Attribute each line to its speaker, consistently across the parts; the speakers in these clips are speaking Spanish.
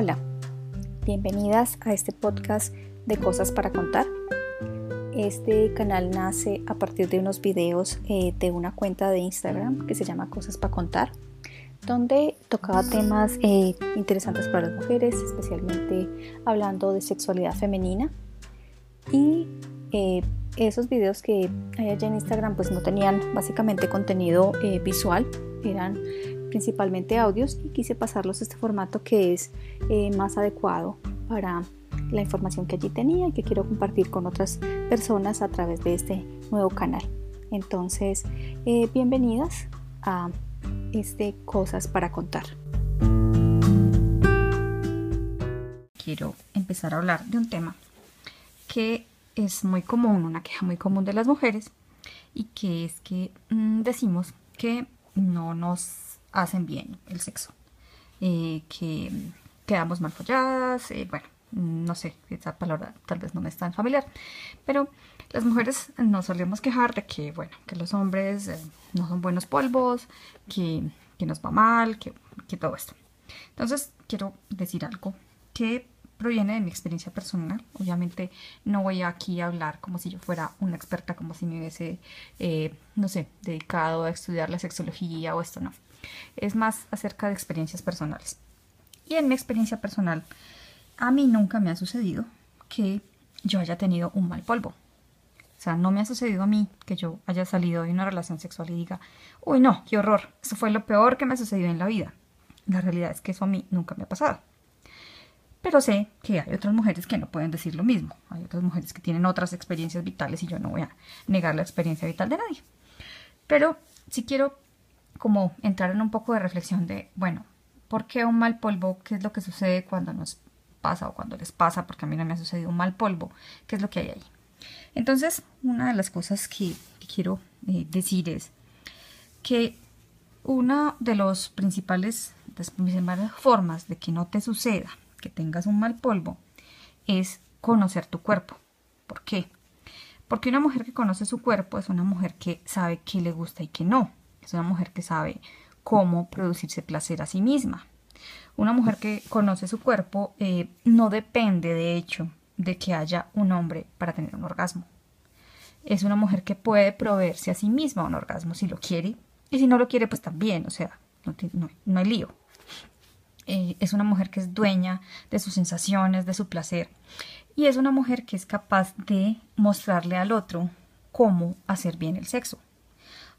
Speaker 1: Hola, bienvenidas a este podcast de Cosas para Contar. Este canal nace a partir de unos videos eh, de una cuenta de Instagram que se llama Cosas para Contar, donde tocaba temas eh, interesantes para las mujeres, especialmente hablando de sexualidad femenina. Y eh, esos videos que hay allá en Instagram pues no tenían básicamente contenido visual, eran principalmente audios y quise pasarlos a este formato que es eh, más adecuado para la información que allí tenía y que quiero compartir con otras personas a través de este nuevo canal. Entonces, eh, bienvenidas a este Cosas para Contar. Quiero empezar a hablar de un tema que es muy común, una queja muy común de las mujeres y que es que mm, decimos que no nos hacen bien el sexo. Eh, que quedamos mal folladas, eh, bueno, no sé, esa palabra tal vez no me es tan familiar, pero las mujeres nos solemos quejar de que, bueno, que los hombres eh, no son buenos polvos, que, que nos va mal, que, que todo esto. Entonces, quiero decir algo que proviene de mi experiencia personal. Obviamente no voy aquí a hablar como si yo fuera una experta, como si me hubiese, no sé, dedicado a estudiar la sexología o esto, no es más acerca de experiencias personales. Y en mi experiencia personal, a mí nunca me ha sucedido que yo haya tenido un mal polvo. O sea, no me ha sucedido a mí que yo haya salido de una relación sexual y diga, uy, no, qué horror, eso fue lo peor que me ha sucedido en la vida. La realidad es que eso a mí nunca me ha pasado. Pero sé que hay otras mujeres que no pueden decir lo mismo. Hay otras mujeres que tienen otras experiencias vitales y yo no voy a negar la experiencia vital de nadie. Pero si quiero como entrar en un poco de reflexión de, bueno, ¿por qué un mal polvo? ¿Qué es lo que sucede cuando nos pasa o cuando les pasa? Porque a mí no me ha sucedido un mal polvo. ¿Qué es lo que hay ahí? Entonces, una de las cosas que, quiero eh, decir es que una de los principales, las principales formas de que no te suceda que tengas un mal polvo es conocer tu cuerpo. ¿Por qué? Porque una mujer que conoce su cuerpo es una mujer que sabe qué le gusta y qué no. Es una mujer que sabe cómo producirse placer a sí misma. Una mujer que conoce su cuerpo eh, no depende, de hecho, de que haya un hombre para tener un orgasmo. Es una mujer que puede proveerse a sí misma un orgasmo si lo quiere. Y si no lo quiere, pues también, o sea, no, hay lío. Eh, es una mujer que es dueña de sus sensaciones, de su placer. Y es una mujer que es capaz de mostrarle al otro cómo hacer bien el sexo.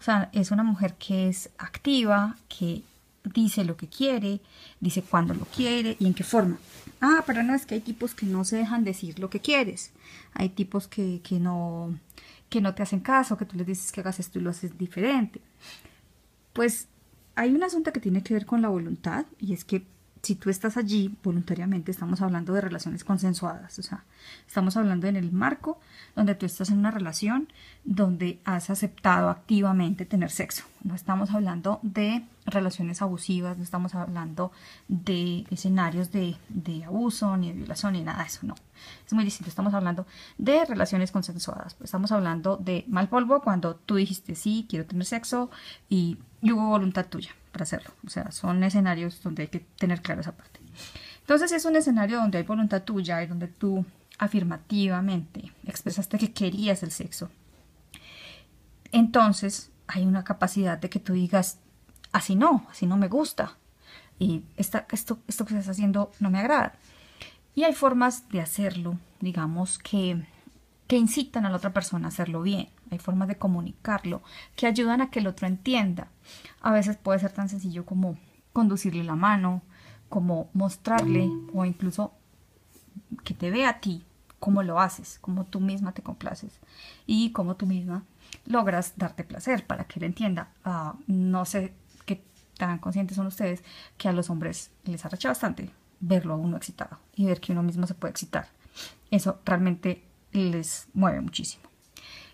Speaker 1: O sea, es una mujer que es activa, que dice lo que quiere, dice cuándo lo quiere y en qué forma. Ah, pero no es que hay tipos que no se dejan decir lo que quieres. Hay tipos que, que, no, que no te hacen caso, que tú les dices que hagas esto y lo haces diferente. Pues hay un asunto que tiene que ver con la voluntad y es que si tú estás allí voluntariamente, estamos hablando de relaciones consensuadas, o sea, estamos hablando en el marco donde tú estás en una relación donde has aceptado activamente tener sexo. No estamos hablando de relaciones abusivas, no estamos hablando de escenarios de, de abuso, ni de violación, ni nada de eso, no. Es muy distinto, estamos hablando de relaciones consensuadas, estamos hablando de mal polvo cuando tú dijiste sí, quiero tener sexo y hubo voluntad tuya hacerlo. O sea, son escenarios donde hay que tener claro esa parte. Entonces es un escenario donde hay voluntad tuya y donde tú afirmativamente expresaste que querías el sexo. Entonces hay una capacidad de que tú digas, así no, así no me gusta. Y esto, esto que estás haciendo no me agrada. Y hay formas de hacerlo, digamos, que, que incitan a la otra persona a hacerlo bien hay formas de comunicarlo que ayudan a que el otro entienda. A veces puede ser tan sencillo como conducirle la mano, como mostrarle o incluso que te vea a ti cómo lo haces, cómo tú misma te complaces y cómo tú misma logras darte placer para que él entienda. Ah, no sé qué tan conscientes son ustedes que a los hombres les arrecha bastante verlo a uno excitado y ver que uno mismo se puede excitar. Eso realmente les mueve muchísimo.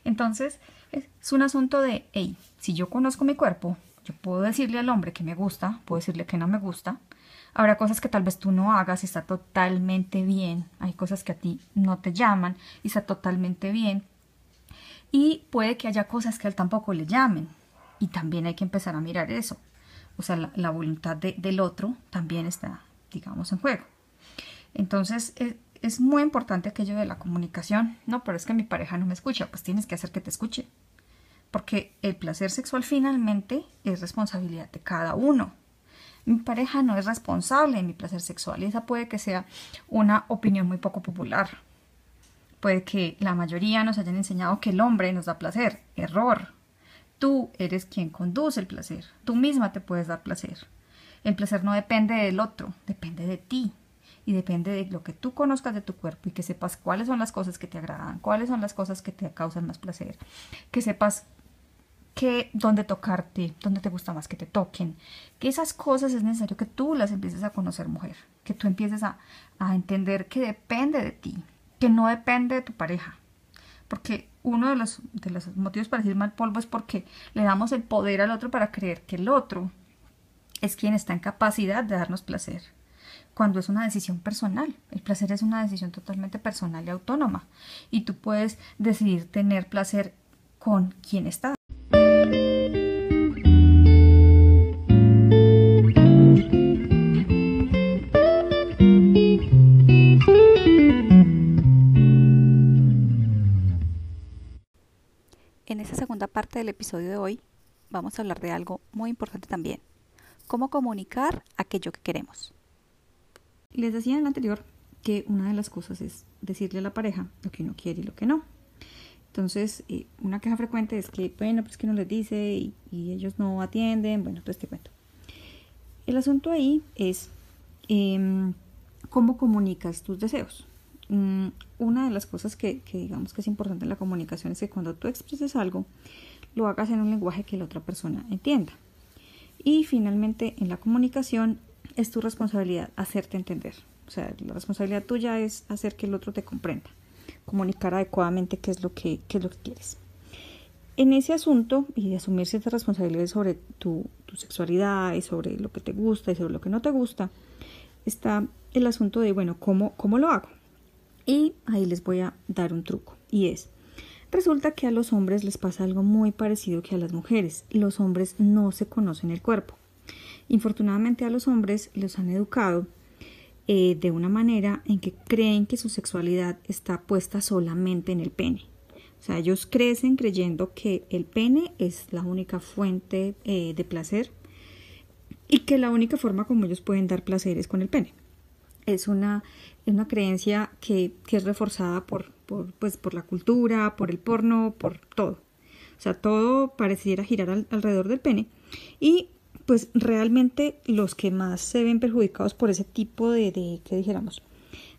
Speaker 1: Entonces, es un asunto de, hey, si yo conozco mi cuerpo, yo puedo decirle al hombre que me gusta, puedo decirle que no me gusta. Habrá cosas que tal vez tú no hagas y está totalmente bien. Hay cosas que a ti no te llaman y está totalmente bien. Y puede que haya cosas que a él tampoco le llamen. Y también hay que empezar a mirar eso. O sea, la, voluntad del otro también está, digamos, en juego. Entonces es, es muy importante aquello de la comunicación. No, pero es que mi pareja no me escucha, pues tienes que hacer que te escuche. Porque el placer sexual finalmente es responsabilidad de cada uno. Mi pareja no es responsable de mi placer sexual y esa puede que sea una opinión muy poco popular. Puede que la mayoría nos hayan enseñado que el hombre nos da placer. Error. Tú eres quien conduce el placer. Tú misma te puedes dar placer. El placer no depende del otro, depende de ti y depende de lo que tú conozcas de tu cuerpo y que sepas cuáles son las cosas que te agradan, cuáles son las cosas que te causan más placer, que sepas que dónde tocarte, dónde te gusta más que te toquen, que esas cosas es necesario que tú las empieces a conocer mujer, que tú empieces a, a entender que depende de ti, que no depende de tu pareja, porque uno de los, de los motivos para decir mal polvo es porque le damos el poder al otro para creer que el otro es quien está en capacidad de darnos placer cuando es una decisión personal. El placer es una decisión totalmente personal y autónoma. Y tú puedes decidir tener placer con quien estás.
Speaker 2: En esta segunda parte del episodio de hoy vamos a hablar de algo muy importante también, cómo comunicar aquello que queremos.
Speaker 1: Les decía en el anterior que una de las cosas es decirle a la pareja lo que uno quiere y lo que no. Entonces, eh, una queja frecuente es que, bueno, pues que no les dice y, ellos no atienden, bueno, todo este cuento. El asunto ahí es em, cómo comunicas tus deseos. Mm, una de las cosas que, que, digamos que es importante en la comunicación es que cuando tú expreses algo, lo hagas en un lenguaje que la otra persona entienda. Y finalmente, en la comunicación es tu responsabilidad hacerte entender. O sea, la responsabilidad tuya es hacer que el otro te comprenda, comunicar adecuadamente qué es lo que, es lo que quieres. En ese asunto y de asumir ciertas responsabilidades sobre tu, sexualidad y sobre lo que te gusta y sobre lo que no te gusta, está el asunto de, bueno, ¿cómo, cómo lo hago? Y ahí les voy a dar un truco y es, resulta que a los hombres les pasa algo muy parecido que a las mujeres. Los hombres no se conocen el cuerpo. Infortunadamente a los hombres los han educado eh, de una manera en que creen que su sexualidad está puesta solamente en el pene. O sea, ellos crecen creyendo que el pene es la única fuente eh, de placer y que la única forma como ellos pueden dar placer es con el pene. Es una, una creencia que, que, es reforzada por, por, pues, por la cultura, por el porno, por todo. O sea, todo pareciera girar alrededor del pene. Y pues realmente los que más se ven perjudicados por ese tipo de, de ¿qué dijéramos?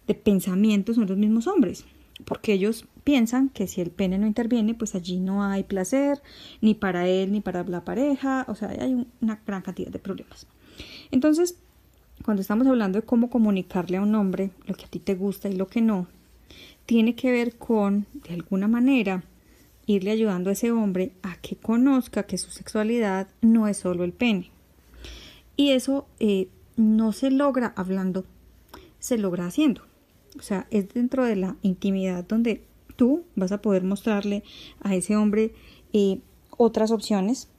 Speaker 1: de pensamientos son los mismos hombres, porque ellos piensan que si el pene no interviene, pues allí no hay placer, ni para él, ni para la pareja, o sea, hay una gran cantidad de problemas. Entonces, cuando estamos hablando de cómo comunicarle a un hombre lo que a ti te gusta y lo que no, tiene que ver con, de alguna manera, irle ayudando a ese hombre a que conozca que su sexualidad no es solo el pene, y eso eh, no se logra hablando, se logra haciendo. O sea, es dentro de la intimidad donde tú vas a poder mostrarle a ese hombre eh, otras opciones.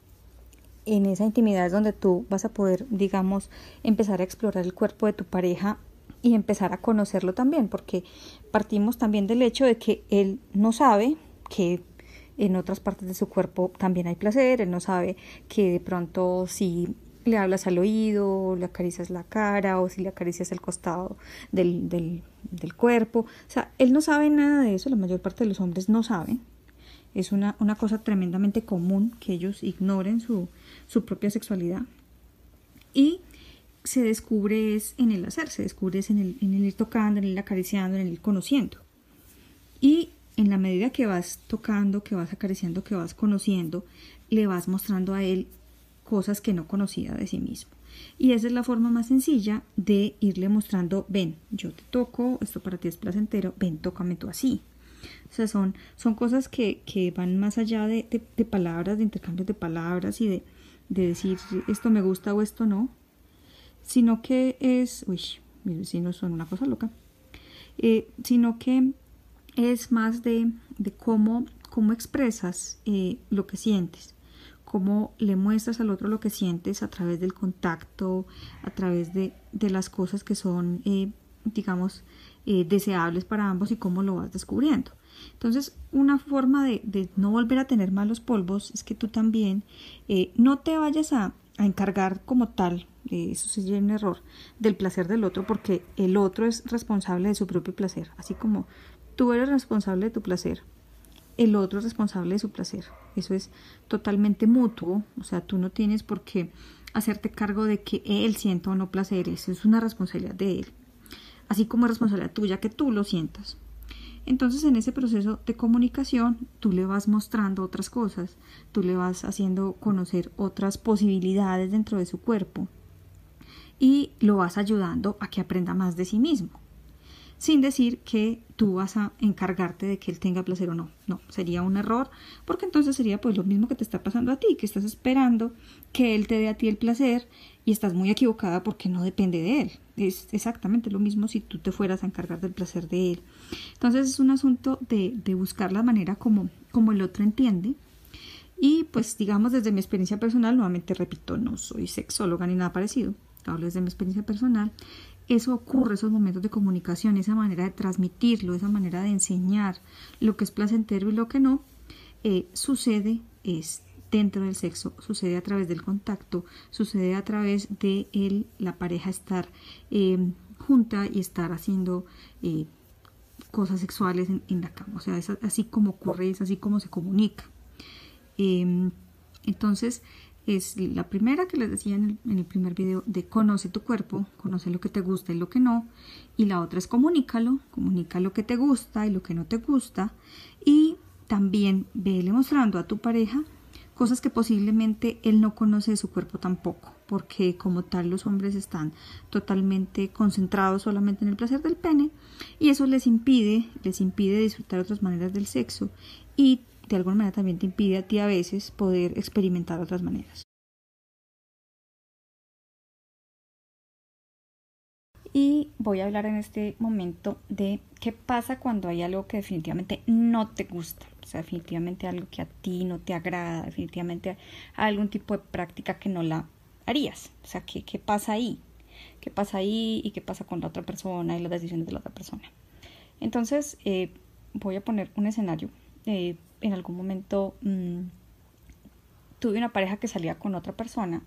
Speaker 1: En esa intimidad es donde tú vas a poder, digamos, empezar a explorar el cuerpo de tu pareja y empezar a conocerlo también, porque partimos también del hecho de que él no sabe que en otras partes de su cuerpo también hay placer, él no sabe que de pronto si le hablas al oído, le acaricias la cara o si le acaricias el costado del, del, del, cuerpo. O sea, él no sabe nada de eso, la mayor parte de los hombres no saben. Es una, una cosa tremendamente común que ellos ignoren su, su propia sexualidad. Y se descubre es en el hacer, se descubre es en el, en el ir tocando, en el acariciando, en el ir conociendo. Y en la medida que vas tocando, que vas acariciando, que vas conociendo, le vas mostrando a él cosas que no conocía de sí mismo. Y esa es la forma más sencilla de irle mostrando, ven, yo te toco, esto para ti es placentero, ven, tócame tú así. O sea, son, son cosas que, que van más allá de, de, palabras, de intercambios de palabras y de, de, decir esto me gusta o esto no, sino que es, uy, mis vecinos son una cosa loca, eh, sino que es más de, cómo, cómo expresas eh, lo que sientes cómo le muestras al otro lo que sientes a través del contacto, a través de, las cosas que son eh, digamos, eh, deseables para ambos y cómo lo vas descubriendo. Entonces, una forma de, no volver a tener malos polvos es que tú también eh, no te vayas a, encargar como tal, eso sería un error, del placer del otro, porque el otro es responsable de su propio placer, así como tú eres responsable de tu placer, el otro es responsable de su placer. Eso es totalmente mutuo, o sea, tú no tienes por qué hacerte cargo de que él sienta o no placer, eso es una responsabilidad de él, así como es responsabilidad tuya que tú lo sientas. Entonces en ese proceso de comunicación tú le vas mostrando otras cosas, tú le vas haciendo conocer otras posibilidades dentro de su cuerpo. Y lo vas ayudando a que aprenda más de sí mismo sin decir que tú vas a encargarte de que él tenga placer o no. No, sería un error, porque entonces sería pues lo mismo que te está pasando a ti, que estás esperando que él te dé a ti el placer y estás muy equivocada porque no depende de él. Es exactamente lo mismo si tú te fueras a encargar del placer de él. Entonces es un asunto de, buscar la manera como, como el otro entiende. Y pues digamos desde mi experiencia personal, nuevamente repito, no soy sexóloga ni nada parecido, hablo desde mi experiencia personal, eso ocurre, esos momentos de comunicación, esa manera de transmitirlo, esa manera de enseñar lo que es placentero y lo que no, eh, sucede es dentro del sexo, sucede a través del contacto, sucede a través de el, la pareja estar em, junta y estar haciendo eh, cosas sexuales en, la cama. O sea, es así como ocurre, es así como se comunica. Em, entonces, es la primera que les decía en el, primer video de conoce tu cuerpo, conoce lo que te gusta y lo que no. Y la otra es comunícalo, comunica lo que te gusta y lo que no te gusta. Y también vele mostrando a tu pareja cosas que posiblemente él no conoce de su cuerpo tampoco, porque como tal los hombres están totalmente concentrados solamente en el placer del pene y eso les impide, les impide disfrutar otras maneras del sexo y de alguna manera también te impide a ti a veces poder experimentar otras maneras. Y voy a hablar en este momento de qué pasa cuando hay algo que definitivamente no te gusta. O sea, definitivamente algo que a ti no te agrada, definitivamente algún tipo de práctica que no la harías. O sea, ¿qué, qué pasa ahí? ¿Qué pasa ahí y qué pasa con la otra persona y las decisiones de la otra persona? Entonces, eh, voy a poner un escenario eh, en algún momento mm, tuve una pareja que salía con otra persona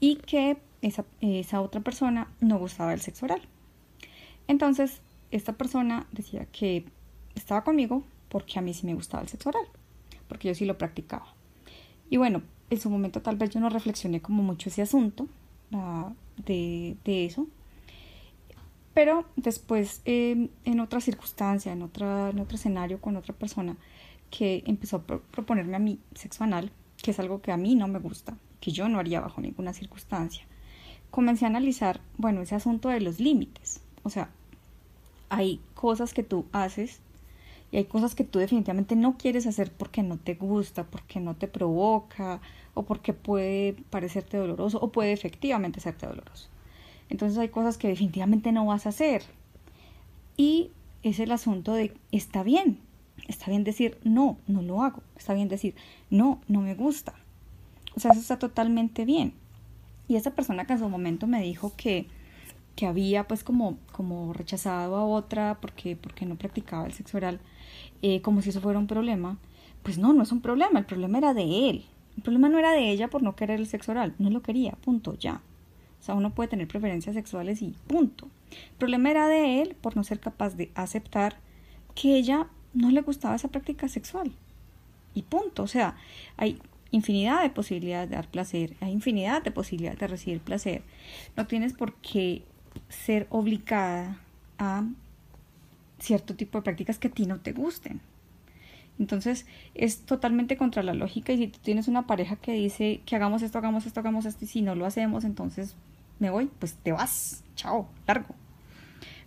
Speaker 1: y que esa, esa otra persona no gustaba del sexo oral. Entonces, esta persona decía que estaba conmigo porque a mí sí me gustaba el sexo oral, porque yo sí lo practicaba. Y bueno, en su momento tal vez yo no reflexioné como mucho ese asunto de, de, eso, pero después em, en otra circunstancia, en, otra, en otro escenario con otra persona, que empezó a proponerme a mí sexo anal, que es algo que a mí no me gusta, que yo no haría bajo ninguna circunstancia. Comencé a analizar, bueno, ese asunto de los límites. O sea, hay cosas que tú haces y hay cosas que tú definitivamente no quieres hacer porque no te gusta, porque no te provoca o porque puede parecerte doloroso o puede efectivamente serte doloroso. Entonces hay cosas que definitivamente no vas a hacer. Y es el asunto de, está bien, Está bien decir, no, no lo hago. Está bien decir, no, no me gusta. O sea, eso está totalmente bien. Y esa persona que en su momento me dijo que, que había pues como, como rechazado a otra porque, porque no practicaba el sexo oral, eh, como si eso fuera un problema, pues no, no es un problema, el problema era de él. El problema no era de ella por no querer el sexo oral, no lo quería, punto, ya. O sea, uno puede tener preferencias sexuales y punto. El problema era de él por no ser capaz de aceptar que ella no le gustaba esa práctica sexual. Y punto. O sea, hay infinidad de posibilidades de dar placer, hay infinidad de posibilidades de recibir placer. No tienes por qué ser obligada a cierto tipo de prácticas que a ti no te gusten. Entonces es totalmente contra la lógica y si tú tienes una pareja que dice que hagamos esto, hagamos esto, hagamos esto y si no lo hacemos, entonces me voy, pues te vas, chao, largo.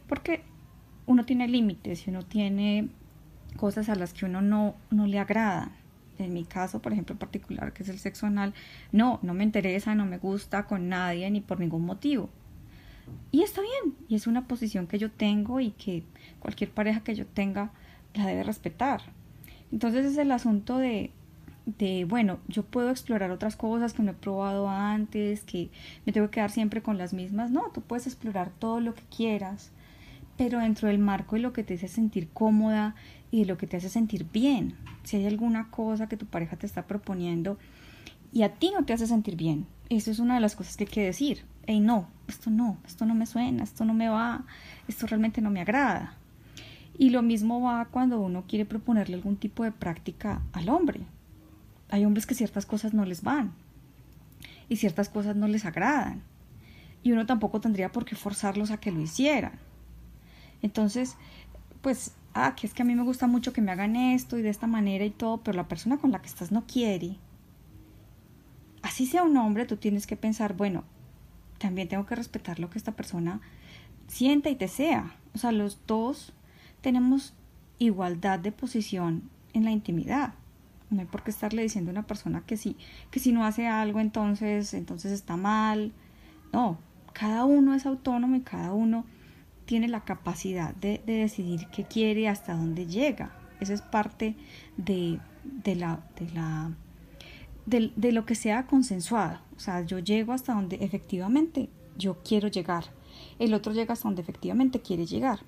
Speaker 1: Porque uno tiene límites y uno tiene cosas a las que uno no, no le agrada. En mi caso, por ejemplo, particular, que es el sexo anal, no, no me interesa, no me gusta con nadie ni por ningún motivo. Y está bien, y es una posición que yo tengo y que cualquier pareja que yo tenga la debe respetar. Entonces es el asunto de, de, bueno, yo puedo explorar otras cosas que no he probado antes, que me tengo que quedar siempre con las mismas. No, tú puedes explorar todo lo que quieras pero dentro del marco de lo que te hace sentir cómoda y de lo que te hace sentir bien. Si hay alguna cosa que tu pareja te está proponiendo y a ti no te hace sentir bien, eso es una de las cosas que hay que decir. Hey, no, esto no, esto no me suena, esto no me va, esto realmente no me agrada. Y lo mismo va cuando uno quiere proponerle algún tipo de práctica al hombre. Hay hombres que ciertas cosas no les van y ciertas cosas no les agradan. Y uno tampoco tendría por qué forzarlos a que lo hicieran. Entonces, pues, ah, que es que a mí me gusta mucho que me hagan esto y de esta manera y todo, pero la persona con la que estás no quiere. Así sea un hombre, tú tienes que pensar, bueno, también tengo que respetar lo que esta persona sienta y desea. O sea, los dos tenemos igualdad de posición en la intimidad. No hay por qué estarle diciendo a una persona que si, que si no hace algo entonces, entonces está mal. No, cada uno es autónomo y cada uno tiene la capacidad de, decidir qué quiere y hasta dónde llega. Esa es parte de, de la, de, la de, lo que sea consensuado. O sea, yo llego hasta donde efectivamente yo quiero llegar. El otro llega hasta donde efectivamente quiere llegar.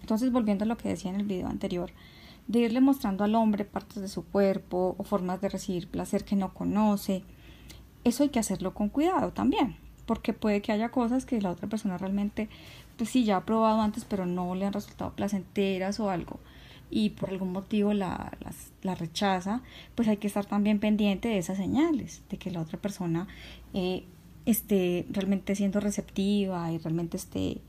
Speaker 1: Entonces, volviendo a lo que decía en el video anterior, de irle mostrando al hombre partes de su cuerpo o formas de recibir placer que no conoce, eso hay que hacerlo con cuidado también, porque puede que haya cosas que la otra persona realmente pues sí, ya ha probado antes, pero no le han resultado placenteras o algo, y por algún motivo la, la, rechaza, pues hay que estar también pendiente de esas señales, de que la otra persona eh, esté realmente siendo receptiva y realmente esté,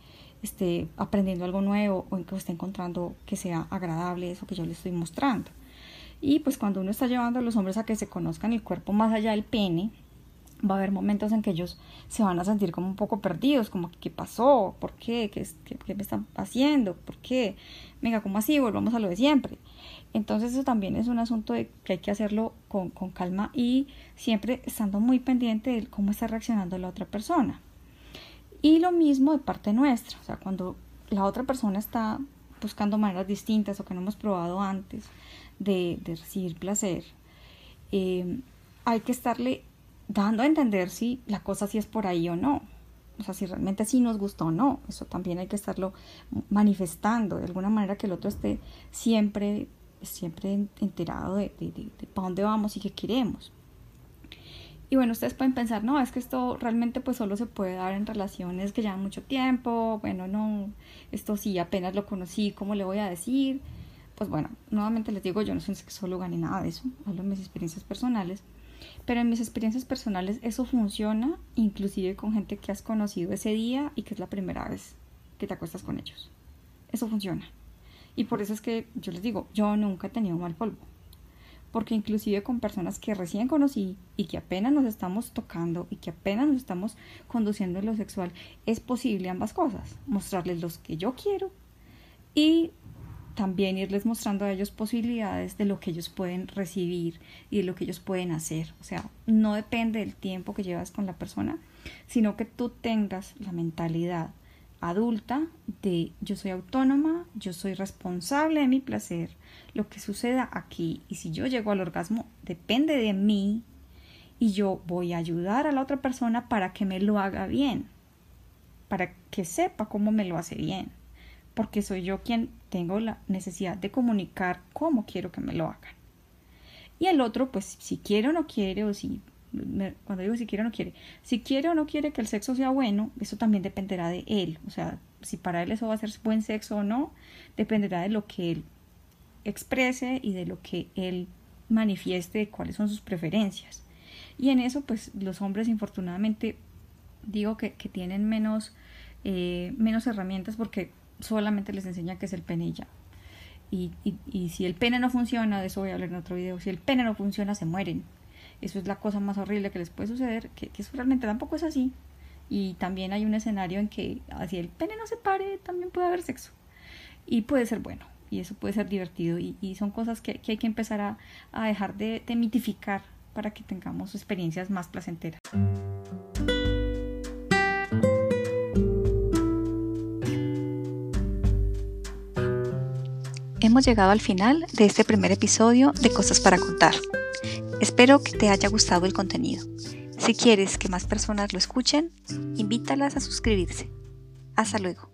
Speaker 1: esté aprendiendo algo nuevo o que esté encontrando que sea agradable eso que yo le estoy mostrando. Y pues cuando uno está llevando a los hombres a que se conozcan el cuerpo más allá del pene, va a haber momentos en que ellos se van a sentir como un poco perdidos, como qué pasó, por qué, qué, qué, me están haciendo, por qué, venga, ¿cómo así? Volvamos a lo de siempre. Entonces eso también es un asunto de que hay que hacerlo con, con calma y siempre estando muy pendiente de cómo está reaccionando la otra persona. Y lo mismo de parte nuestra, o sea, cuando la otra persona está buscando maneras distintas o que no hemos probado antes de, de recibir placer, eh, hay que estarle dando a entender si la cosa sí es por ahí o no. O sea, si realmente sí nos gustó o no. Eso también hay que estarlo manifestando de alguna manera que el otro esté siempre, siempre enterado de, de, de, para dónde vamos y qué queremos. Y bueno, ustedes pueden pensar, no, es que esto realmente pues solo se puede dar en relaciones que llevan mucho tiempo, bueno, no, esto sí, apenas lo conocí, ¿cómo le voy a decir? Pues bueno, nuevamente les digo, yo no soy sexóloga ni nada de eso, hablo de mis experiencias personales. Pero en mis experiencias personales eso funciona, inclusive con gente que has conocido ese día y que es la primera vez que te acuestas con ellos. Eso funciona. Y por eso es que yo les digo, yo nunca he tenido mal polvo. Porque inclusive con personas que recién conocí y que apenas nos estamos tocando y que apenas nos estamos conduciendo en lo sexual, es posible ambas cosas. Mostrarles los que yo quiero y también irles mostrando a ellos posibilidades de lo que ellos pueden recibir y de lo que ellos pueden hacer. O sea, no depende del tiempo que llevas con la persona, sino que tú tengas la mentalidad adulta de yo soy autónoma, yo soy responsable de mi placer, lo que suceda aquí y si yo llego al orgasmo depende de mí y yo voy a ayudar a la otra persona para que me lo haga bien, para que sepa cómo me lo hace bien porque soy yo quien tengo la necesidad de comunicar cómo quiero que me lo hagan. Y el otro, pues si quiere o no quiere, o si, cuando digo si quiere o no quiere, si quiere o no quiere que el sexo sea bueno, eso también dependerá de él. O sea, si para él eso va a ser buen sexo o no, dependerá de lo que él exprese y de lo que él manifieste de cuáles son sus preferencias. Y en eso, pues los hombres, infortunadamente, digo que, que tienen menos, eh, menos herramientas porque solamente les enseña que es el pene y ya. Y, si el pene no funciona, de eso voy a hablar en otro video, si el pene no funciona, se mueren. Eso es la cosa más horrible que les puede suceder, que, eso realmente tampoco es así. Y también hay un escenario en que si el pene no se pare, también puede haber sexo. Y puede ser bueno, y eso puede ser divertido. Y, y son cosas que, que, hay que empezar a, a dejar de, de mitificar para que tengamos experiencias más placenteras.
Speaker 2: Hemos llegado al final de este primer episodio de Cosas para Contar. Espero que te haya gustado el contenido. Si quieres que más personas lo escuchen, invítalas a suscribirse. Hasta luego.